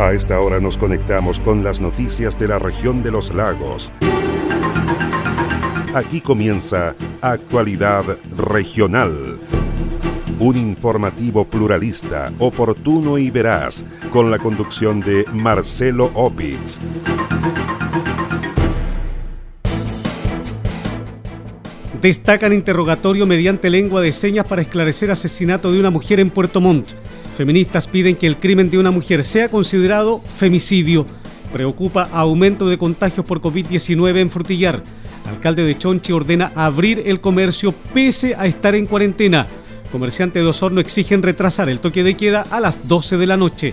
A esta hora nos conectamos con las noticias de la región de los lagos. Aquí comienza Actualidad Regional. Un informativo pluralista, oportuno y veraz, con la conducción de Marcelo Opitz. Destacan interrogatorio mediante lengua de señas para esclarecer asesinato de una mujer en Puerto Montt. Feministas piden que el crimen de una mujer sea considerado femicidio. Preocupa aumento de contagios por COVID-19 en Frutillar. Alcalde de Chonchi ordena abrir el comercio pese a estar en cuarentena. Comerciantes de Osorno exigen retrasar el toque de queda a las 12 de la noche.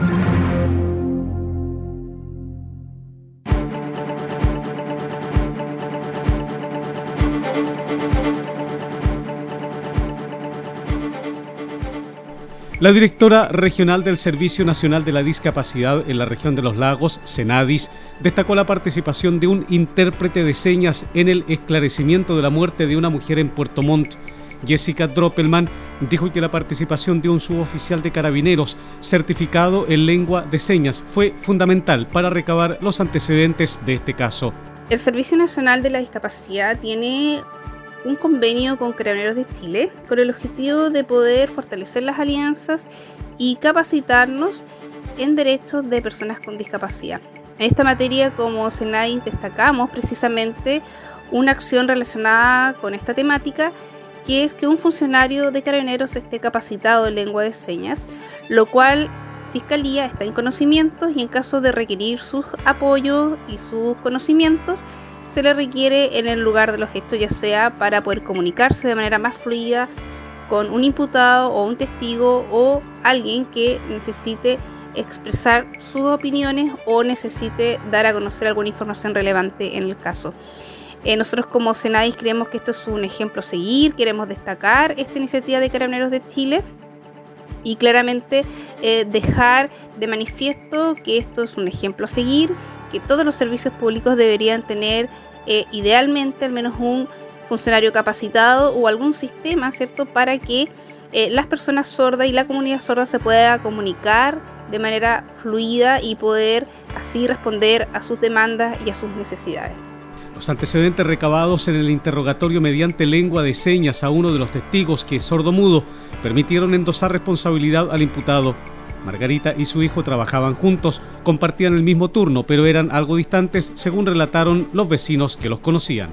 La directora regional del Servicio Nacional de la Discapacidad en la región de los lagos, Senadis, destacó la participación de un intérprete de señas en el esclarecimiento de la muerte de una mujer en Puerto Montt. Jessica Droppelman dijo que la participación de un suboficial de carabineros certificado en lengua de señas fue fundamental para recabar los antecedentes de este caso. El Servicio Nacional de la Discapacidad tiene un convenio con Carabineros de Chile con el objetivo de poder fortalecer las alianzas y capacitarnos en derechos de personas con discapacidad. En esta materia, como Senais, destacamos precisamente una acción relacionada con esta temática, que es que un funcionario de carabineros esté capacitado en lengua de señas, lo cual Fiscalía está en conocimiento y en caso de requerir sus apoyos y sus conocimientos, se le requiere en el lugar de los gestos, ya sea para poder comunicarse de manera más fluida con un imputado o un testigo o alguien que necesite expresar sus opiniones o necesite dar a conocer alguna información relevante en el caso. Eh, nosotros como Senadis creemos que esto es un ejemplo a seguir, queremos destacar esta iniciativa de Carabineros de Chile y claramente eh, dejar de manifiesto que esto es un ejemplo a seguir, que todos los servicios públicos deberían tener eh, idealmente al menos un funcionario capacitado o algún sistema, ¿cierto?, para que eh, las personas sordas y la comunidad sorda se pueda comunicar de manera fluida y poder así responder a sus demandas y a sus necesidades. Los antecedentes recabados en el interrogatorio mediante lengua de señas a uno de los testigos que es sordo-mudo permitieron endosar responsabilidad al imputado. Margarita y su hijo trabajaban juntos, compartían el mismo turno, pero eran algo distantes, según relataron los vecinos que los conocían.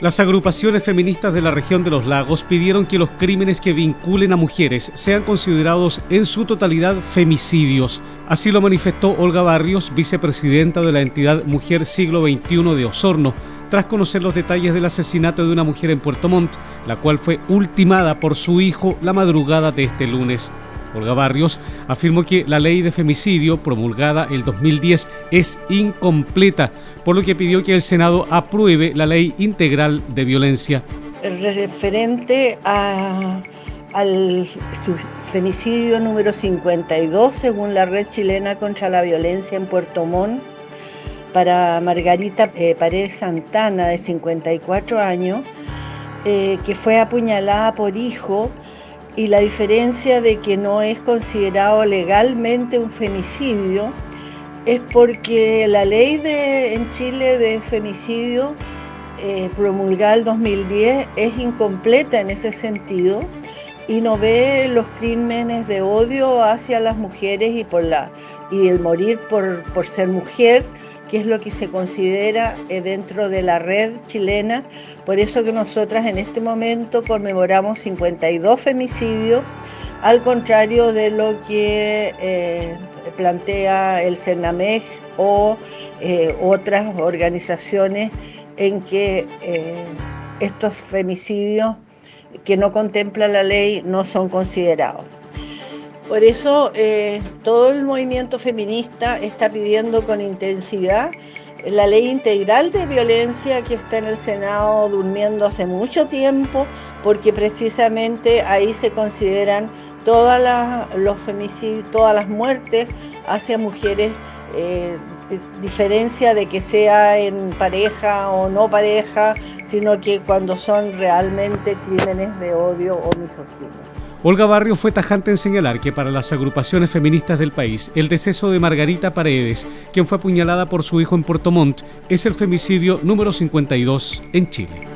Las agrupaciones feministas de la región de los lagos pidieron que los crímenes que vinculen a mujeres sean considerados en su totalidad femicidios. Así lo manifestó Olga Barrios, vicepresidenta de la entidad Mujer Siglo XXI de Osorno, tras conocer los detalles del asesinato de una mujer en Puerto Montt, la cual fue ultimada por su hijo la madrugada de este lunes. Olga Barrios afirmó que la ley de femicidio promulgada el 2010 es incompleta, por lo que pidió que el Senado apruebe la ley integral de violencia. Referente al femicidio número 52, según la Red Chilena contra la Violencia en Puerto Montt, para Margarita eh, Paredes Santana, de 54 años, eh, que fue apuñalada por hijo y la diferencia de que no es considerado legalmente un femicidio es porque la ley de, en Chile de femicidio eh, promulgada el 2010 es incompleta en ese sentido y no ve los crímenes de odio hacia las mujeres y por la y el morir por, por ser mujer que es lo que se considera eh, dentro de la red chilena. Por eso que nosotras en este momento conmemoramos 52 femicidios, al contrario de lo que eh, plantea el CENAMEG o eh, otras organizaciones en que estos femicidios que no contempla la ley no son considerados. Por eso eh, todo el movimiento feminista está pidiendo con intensidad la ley integral de violencia que está en el Senado durmiendo hace mucho tiempo porque precisamente ahí se consideran todas las, los femicidios, todas las muertes hacia mujeres, eh, diferencia de que sea en pareja o no pareja, sino que cuando son realmente crímenes de odio o misoginia. Olga Barrio fue tajante en señalar que para las agrupaciones feministas del país, el deceso de Margarita Paredes, quien fue apuñalada por su hijo en Puerto Montt, es el femicidio número 52 en Chile.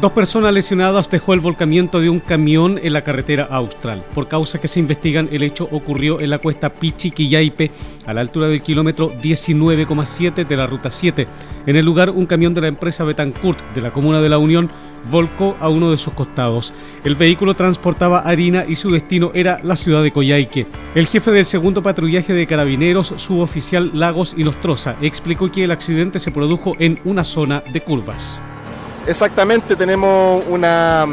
Dos personas lesionadas dejó el volcamiento de un camión en la carretera austral. Por causa que se investigan, el hecho ocurrió en la cuesta Pichi-Quillaipe, a la altura del kilómetro 19,7 de la ruta 7. En el lugar, un camión de la empresa Betancourt de la comuna de La Unión volcó a uno de sus costados. El vehículo transportaba harina y su destino era la ciudad de Coyhaique. El jefe del segundo patrullaje de carabineros, suboficial Lagos y Nostroza, explicó que el accidente se produjo en una zona de curvas. Exactamente, tenemos una,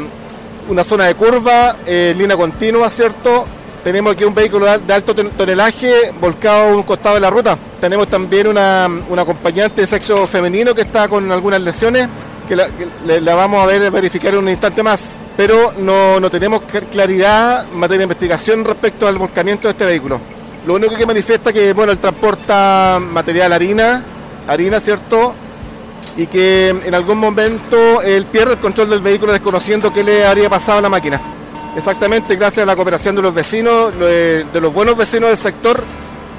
una zona de curva, eh, línea continua, ¿cierto? Tenemos aquí un vehículo de alto tonelaje volcado a un costado de la ruta. Tenemos también una, acompañante de sexo femenino que está con algunas lesiones, que la, vamos a ver verificar en un instante más. Pero no, no tenemos claridad en materia de investigación respecto al volcamiento de este vehículo. Lo único que manifiesta que bueno, él transporta material harina, harina, ¿cierto? y que en algún momento él pierde el control del vehículo desconociendo qué le habría pasado a la máquina. Exactamente, gracias a la cooperación de los vecinos, de los buenos vecinos del sector,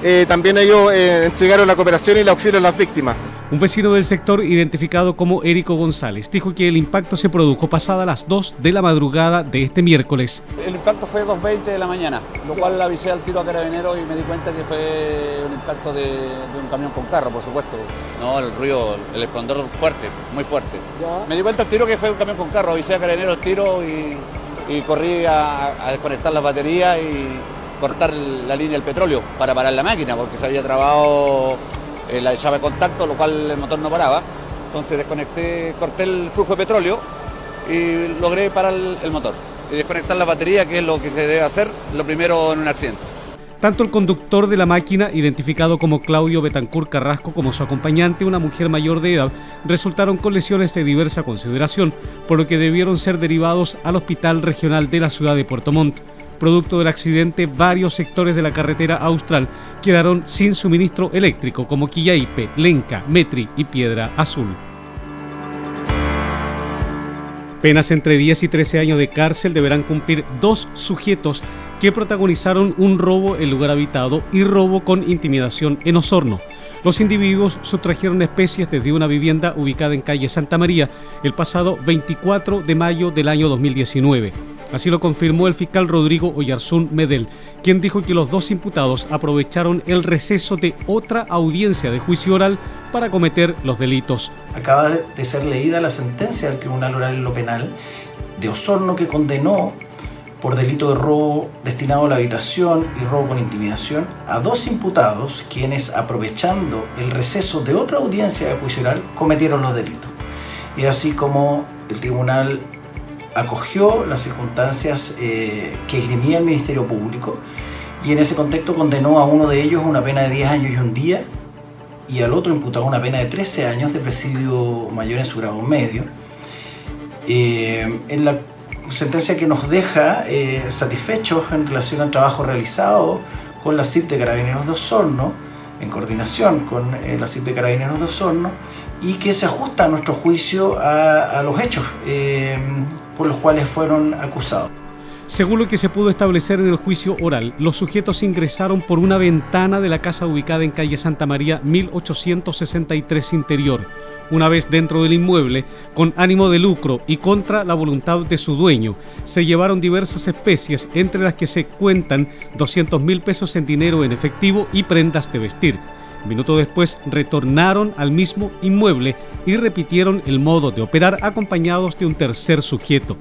eh, también ellos eh, entregaron la cooperación y el auxilio a las víctimas. Un vecino del sector, identificado como Érico González, dijo que el impacto se produjo pasada las 2 de la madrugada de este miércoles. El impacto fue 2.20 de la mañana, lo cual avisé al tiro a carabineros y me di cuenta que fue un impacto de, un camión con carro, por supuesto. No, el ruido, el esplendor fuerte, muy fuerte. Me di cuenta al tiro que fue un camión con carro, avisé a carabineros al tiro y, corrí a, a desconectar las baterías y cortar la línea del petróleo para parar la máquina, porque se había trabado eh, la llave de contacto, lo cual el motor no paraba. Entonces desconecté, corté el flujo de petróleo y logré parar el motor. Y desconectar la batería, que es lo que se debe hacer, lo primero en un accidente. Tanto el conductor de la máquina, identificado como Claudio Betancourt Carrasco, como su acompañante, una mujer mayor de edad, resultaron con lesiones de diversa consideración, por lo que debieron ser derivados al Hospital Regional de la ciudad de Puerto Montt. Producto del accidente, varios sectores de la carretera austral quedaron sin suministro eléctrico, como Quillaipe, Lenca, Metri y Piedra Azul. Penas entre 10 y 13 años de cárcel deberán cumplir dos sujetos que protagonizaron un robo en lugar habitado y robo con intimidación en Osorno. Los individuos sustrajeron especies desde una vivienda ubicada en calle Santa María el pasado 24 de mayo del año 2019. Así lo confirmó el fiscal Rodrigo Oyarzún Medel, quien dijo que los dos imputados aprovecharon el receso de otra audiencia de juicio oral para cometer los delitos. Acaba de ser leída la sentencia del Tribunal Oral en lo Penal de Osorno que condenó por delito de robo destinado a la habitación y robo con intimidación a dos imputados quienes aprovechando el receso de otra audiencia de juicio oral cometieron los delitos. Y así como el tribunal acogió las circunstancias eh, que esgrimía el Ministerio Público y en ese contexto condenó a uno de ellos a una pena de 10 años y un día y al otro imputado una pena de 13 años de presidio mayor en su grado medio. Eh, en la sentencia que nos deja eh, satisfechos en relación al trabajo realizado con la CIP de Carabineros de Osorno, en coordinación con la CIP de Carabineros de Osorno, y que se ajusta a nuestro juicio a, los hechos por los cuales fueron acusados. Según lo que se pudo establecer en el juicio oral, los sujetos ingresaron por una ventana de la casa ubicada en calle Santa María 1863 Interior. Una vez dentro del inmueble, con ánimo de lucro y contra la voluntad de su dueño, se llevaron diversas especies, entre las que se cuentan 200 mil pesos en dinero en efectivo y prendas de vestir. Minuto después retornaron al mismo inmueble y repitieron el modo de operar acompañados de un tercer sujeto.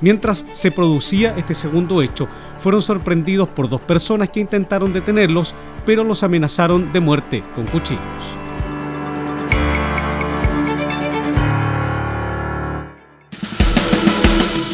Mientras se producía este segundo hecho, fueron sorprendidos por dos personas que intentaron detenerlos, pero los amenazaron de muerte con cuchillos.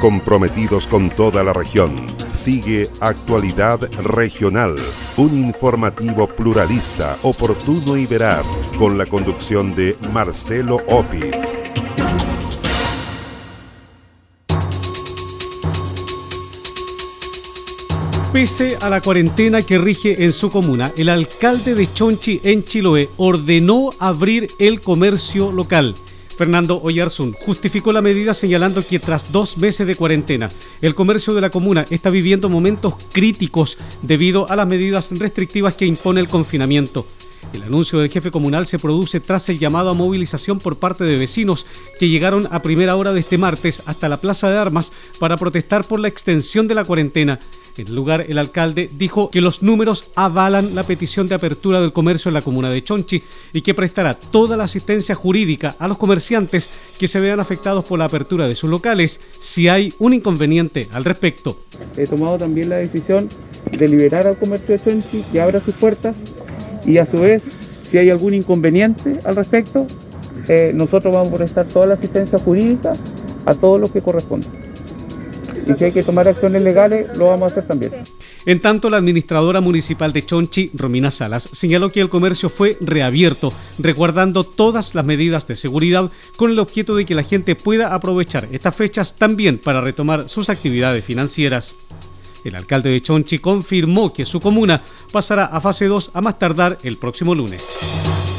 Comprometidos con toda la región. Sigue Actualidad Regional, un informativo pluralista, oportuno y veraz, con la conducción de Marcelo Opitz. Pese a la cuarentena que rige en su comuna, el alcalde de Chonchi en Chiloé ordenó abrir el comercio local. Fernando Oyarzún, justificó la medida señalando que tras dos meses de cuarentena, el comercio de la comuna está viviendo momentos críticos debido a las medidas restrictivas que impone el confinamiento. El anuncio del jefe comunal se produce tras el llamado a movilización por parte de vecinos que llegaron a primera hora de este martes hasta la Plaza de Armas para protestar por la extensión de la cuarentena en lugar, el alcalde dijo que los números avalan la petición de apertura del comercio en la comuna de Chonchi y que prestará toda la asistencia jurídica a los comerciantes que se vean afectados por la apertura de sus locales si hay un inconveniente al respecto. He tomado también la decisión de liberar al comercio de Chonchi que abra sus puertas y a su vez, si hay algún inconveniente al respecto, eh, nosotros vamos a prestar toda la asistencia jurídica a todos los que correspondan si hay que tomar acciones legales, lo vamos a hacer también. En tanto, la administradora municipal de Chonchi, Romina Salas, señaló que el comercio fue reabierto, resguardando todas las medidas de seguridad con el objeto de que la gente pueda aprovechar estas fechas también para retomar sus actividades financieras. El alcalde de Chonchi confirmó que su comuna pasará a fase 2 a más tardar el próximo lunes.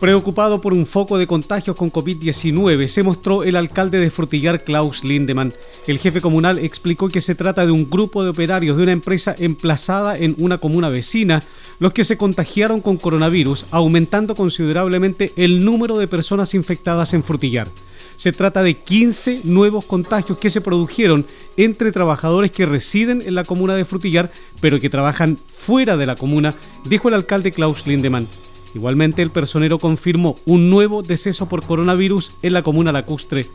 Preocupado por un foco de contagios con COVID-19, se mostró el alcalde de Frutillar, Klaus Lindemann. El jefe comunal explicó que se trata de un grupo de operarios de una empresa emplazada en una comuna vecina, los que se contagiaron con coronavirus, aumentando considerablemente el número de personas infectadas en Frutillar. Se trata de 15 nuevos contagios que se produjeron entre trabajadores que residen en la comuna de Frutillar, pero que trabajan fuera de la comuna, dijo el alcalde Klaus Lindemann. Igualmente, el personero confirmó un nuevo deceso por coronavirus en la comuna lacustre.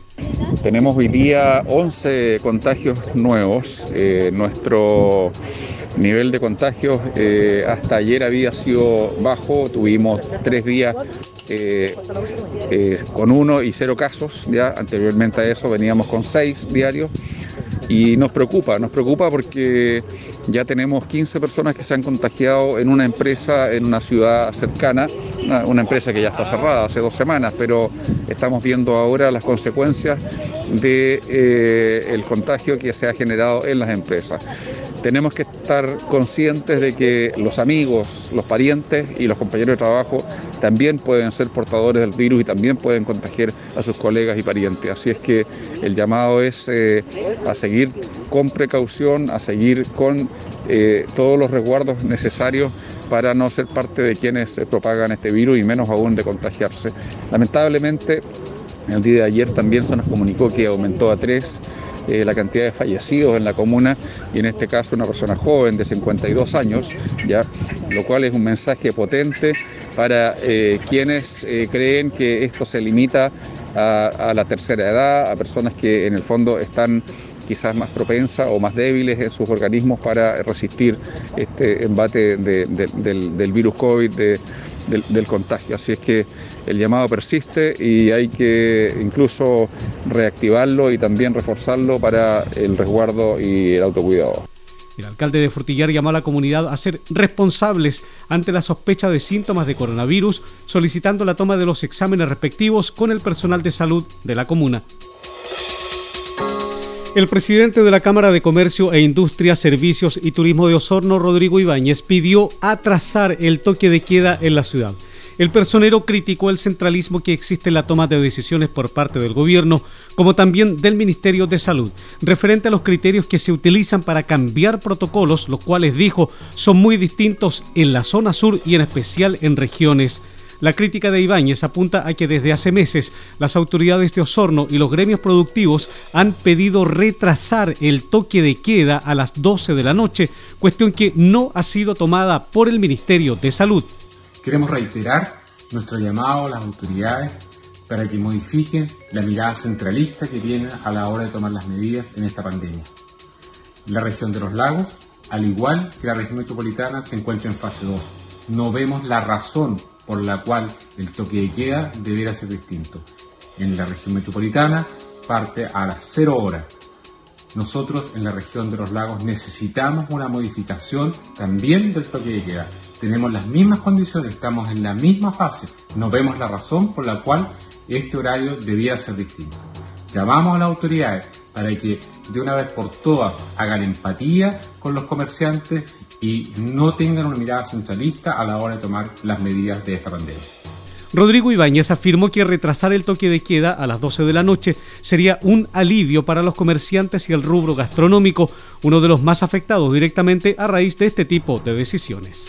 Tenemos hoy día 11 contagios nuevos. Eh, nuestro nivel de contagios eh, hasta ayer había sido bajo. Tuvimos tres días eh, con uno y cero casos. Ya anteriormente a eso veníamos con seis diarios. Y nos preocupa, nos preocupa porque ya tenemos 15 personas que se han contagiado en una empresa en una ciudad cercana, una, empresa que ya está cerrada hace dos semanas, pero estamos viendo ahora las consecuencias del de, eh, contagio que se ha generado en las empresas tenemos que estar conscientes de que los amigos, los parientes y los compañeros de trabajo también pueden ser portadores del virus y también pueden contagiar a sus colegas y parientes. Así es que el llamado es eh, a seguir con precaución, a seguir con eh, todos los resguardos necesarios para no ser parte de quienes propagan este virus y menos aún de contagiarse. Lamentablemente En el día de ayer también se nos comunicó que aumentó a tres eh, la cantidad de fallecidos en la comuna y en este caso una persona joven de 52 años, ya, lo cual es un mensaje potente para eh, quienes eh, creen que esto se limita a, la tercera edad, a personas que en el fondo están quizás más propensas o más débiles en sus organismos para resistir este embate del, del virus COVID, de, del, contagio. Así es que el llamado persiste y hay que incluso reactivarlo y también reforzarlo para el resguardo y el autocuidado. El alcalde de Frutillar llamó a la comunidad a ser responsables ante la sospecha de síntomas de coronavirus, solicitando la toma de los exámenes respectivos con el personal de salud de la comuna. El presidente de la Cámara de Comercio e Industria, Servicios y Turismo de Osorno, Rodrigo Ibáñez, pidió atrasar el toque de queda en la ciudad. El personero criticó el centralismo que existe en la toma de decisiones por parte del gobierno, como también del Ministerio de Salud, referente a los criterios que se utilizan para cambiar protocolos, los cuales dijo son muy distintos en la zona sur y en especial en regiones la crítica de Ibáñez apunta a que desde hace meses las autoridades de Osorno y los gremios productivos han pedido retrasar el toque de queda a las 12 de la noche, cuestión que no ha sido tomada por el Ministerio de Salud. Queremos reiterar nuestro llamado a las autoridades para que modifiquen la mirada centralista que tienen a la hora de tomar las medidas en esta pandemia. La región de los lagos, al igual que la región metropolitana, se encuentra en fase 2. No vemos la razón por la cual el toque de queda debiera ser distinto. En la región metropolitana parte a las 0 horas. Nosotros en la región de los lagos necesitamos una modificación también del toque de queda. Tenemos las mismas condiciones, estamos en la misma fase. No vemos la razón por la cual este horario debiera ser distinto. Llamamos a las autoridades para que de una vez por todas hagan empatía con los comerciantes y no tengan una mirada centralista a la hora de tomar las medidas de esta pandemia. Rodrigo Ibáñez afirmó que retrasar el toque de queda a las 12 de la noche sería un alivio para los comerciantes y el rubro gastronómico, uno de los más afectados directamente a raíz de este tipo de decisiones.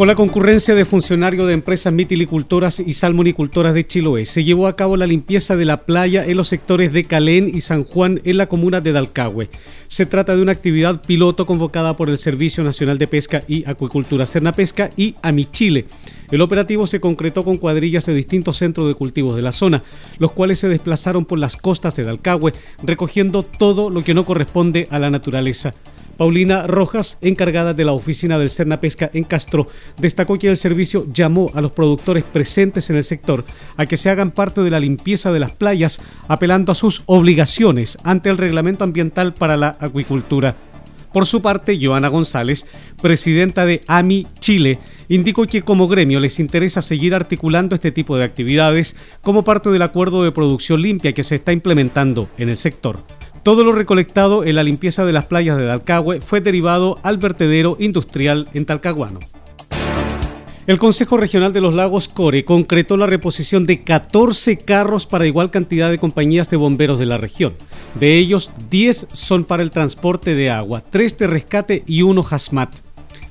Con la concurrencia de funcionarios de empresas mitilicultoras y salmonicultoras de Chiloé, se llevó a cabo la limpieza de la playa en los sectores de Calén y San Juan en la comuna de Dalcahue. Se trata de una actividad piloto convocada por el Servicio Nacional de Pesca y Acuicultura Cernapesca y AmiChile. El operativo se concretó con cuadrillas de distintos centros de cultivos de la zona, los cuales se desplazaron por las costas de Dalcahue, recogiendo todo lo que no corresponde a la naturaleza. Paulina Rojas, encargada de la oficina del Cerna Pesca en Castro, destacó que el servicio llamó a los productores presentes en el sector a que se hagan parte de la limpieza de las playas, apelando a sus obligaciones ante el reglamento ambiental para la acuicultura. Por su parte, Joana González, presidenta de AMI Chile, indicó que como gremio les interesa seguir articulando este tipo de actividades como parte del acuerdo de producción limpia que se está implementando en el sector. Todo lo recolectado en la limpieza de las playas de Dalcahue fue derivado al vertedero industrial en Talcahuano. El Consejo Regional de los Lagos Core concretó la reposición de 14 carros para igual cantidad de compañías de bomberos de la región. De ellos, 10 son para el transporte de agua, 3 de rescate y 1 hazmat.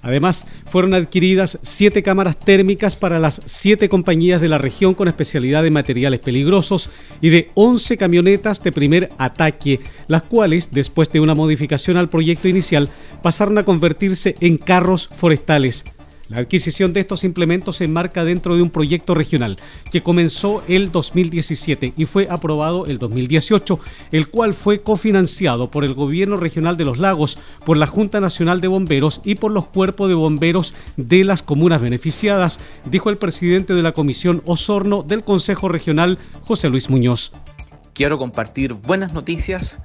Además, fueron adquiridas 7 cámaras térmicas para las 7 compañías de la región con especialidad de materiales peligrosos y de 11 camionetas de primer ataque, las cuales, después de una modificación al proyecto inicial, pasaron a convertirse en carros forestales la adquisición de estos implementos se enmarca dentro de un proyecto regional que comenzó el 2017 y fue aprobado el 2018, el cual fue cofinanciado por el Gobierno Regional de los Lagos, por la Junta Nacional de Bomberos y por los cuerpos de bomberos de las comunas beneficiadas, dijo el presidente de la Comisión Osorno del Consejo Regional, José Luis Muñoz. Quiero compartir buenas noticias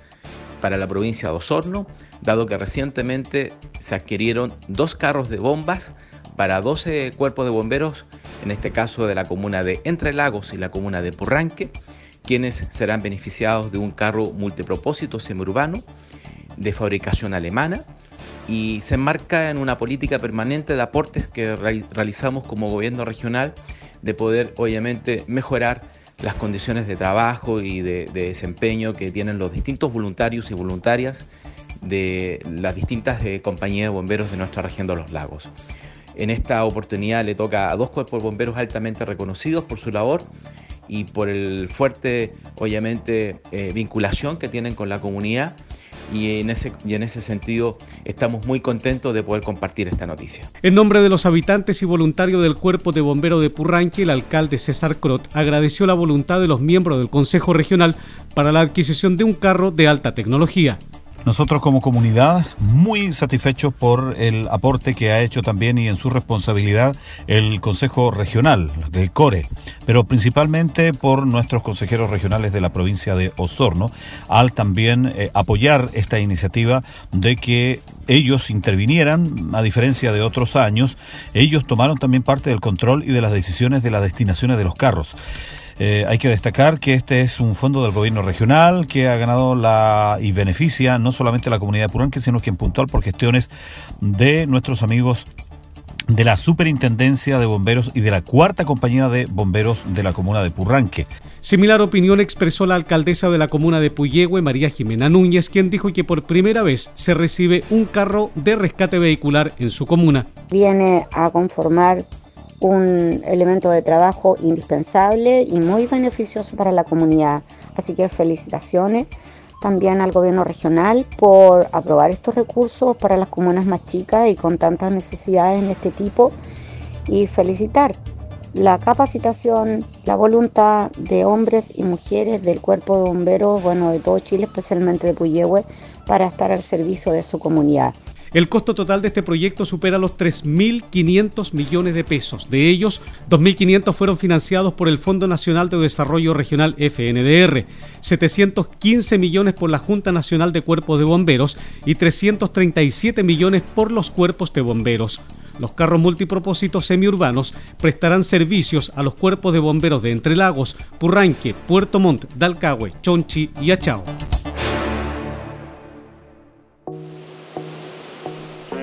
para la provincia de Osorno, dado que recientemente se adquirieron dos carros de bombas para 12 cuerpos de bomberos, en este caso de la comuna de Entre Lagos y la comuna de Purranque, quienes serán beneficiados de un carro multipropósito semiurbano de fabricación alemana y se enmarca en una política permanente de aportes que realizamos como gobierno regional de poder obviamente mejorar las condiciones de trabajo y de, de, desempeño que tienen los distintos voluntarios y voluntarias de las distintas eh, compañías de bomberos de nuestra región de los lagos. En esta oportunidad le toca a dos cuerpos bomberos altamente reconocidos por su labor y por el fuerte, obviamente, eh, vinculación que tienen con la comunidad. Y en, ese, y en ese sentido estamos muy contentos de poder compartir esta noticia. En nombre de los habitantes y voluntarios del Cuerpo de Bombero de Purranque, el alcalde César Crot agradeció la voluntad de los miembros del Consejo Regional para la adquisición de un carro de alta tecnología. Nosotros como comunidad muy satisfechos por el aporte que ha hecho también y en su responsabilidad el Consejo Regional del CORE, pero principalmente por nuestros consejeros regionales de la provincia de Osorno, al también eh, apoyar esta iniciativa de que ellos intervinieran, a diferencia de otros años, ellos tomaron también parte del control y de las decisiones de las destinaciones de los carros. Eh, hay que destacar que este es un fondo del gobierno regional que ha ganado la y beneficia no solamente a la comunidad de Puranque, sino que en puntual por gestiones de nuestros amigos de la Superintendencia de Bomberos y de la cuarta compañía de bomberos de la comuna de Purranque. Similar opinión expresó la alcaldesa de la comuna de Puyehue, María Jimena Núñez, quien dijo que por primera vez se recibe un carro de rescate vehicular en su comuna. Viene a conformar un elemento de trabajo indispensable y muy beneficioso para la comunidad. Así que felicitaciones también al gobierno regional por aprobar estos recursos para las comunas más chicas y con tantas necesidades en este tipo y felicitar la capacitación, la voluntad de hombres y mujeres del cuerpo de bomberos, bueno, de todo Chile, especialmente de Puyehue, para estar al servicio de su comunidad. El costo total de este proyecto supera los 3.500 millones de pesos. De ellos, 2.500 fueron financiados por el Fondo Nacional de Desarrollo Regional FNDR, 715 millones por la Junta Nacional de Cuerpos de Bomberos y 337 millones por los cuerpos de bomberos. Los carros multipropósitos semiurbanos prestarán servicios a los cuerpos de bomberos de Entre Lagos, Purranque, Puerto Montt, Dalcahue, Chonchi y Achao.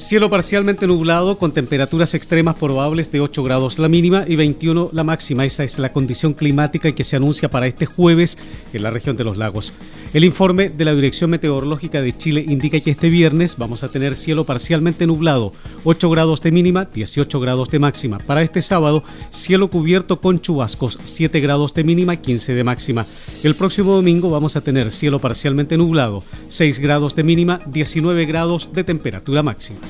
Cielo parcialmente nublado con temperaturas extremas probables de 8 grados la mínima y 21 la máxima. Esa es la condición climática que se anuncia para este jueves en la región de los lagos. El informe de la Dirección Meteorológica de Chile indica que este viernes vamos a tener cielo parcialmente nublado, 8 grados de mínima, 18 grados de máxima. Para este sábado, cielo cubierto con chubascos, 7 grados de mínima, 15 de máxima. El próximo domingo vamos a tener cielo parcialmente nublado, 6 grados de mínima, 19 grados de temperatura máxima.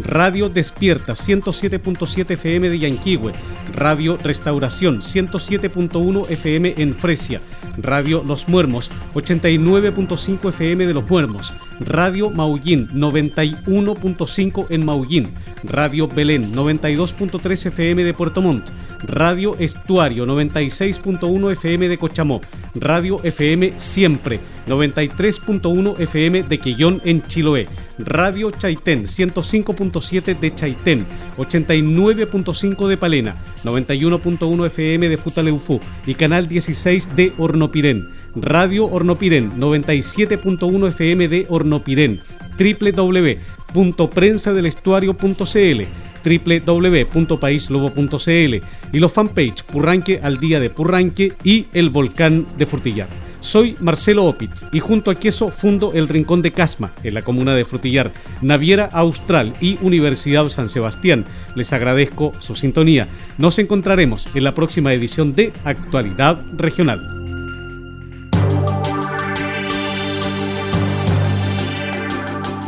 Radio Despierta 107.7 FM de Yanquihue, Radio Restauración 107.1 FM en Fresia, Radio Los Muermos 89.5 FM de Los Muermos, Radio Maullín 91.5 en Maullín, Radio Belén 92.3 FM de Puerto Montt, Radio Estuario 96.1 FM de Cochamó, Radio FM Siempre 93.1 FM de Quillón en Chiloé, Radio Chaitén 105.7 de Chaitén, 89.5 de Palena, 91.1 FM de Futaleufú y Canal 16 de Hornopirén. Radio Hornopirén 97.1 FM de Hornopirén, www.prensadelestuario.cl www.paislobo.cl y los fanpage Purranque al día de Purranque y el volcán de Frutillar. Soy Marcelo Opitz y junto a Queso fundo el Rincón de Casma en la comuna de Frutillar, Naviera Austral y Universidad San Sebastián. Les agradezco su sintonía. Nos encontraremos en la próxima edición de Actualidad Regional.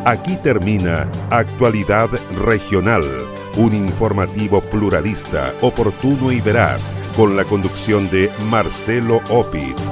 Aquí termina Actualidad Regional, un informativo pluralista, oportuno y veraz, con la conducción de Marcelo Opitz.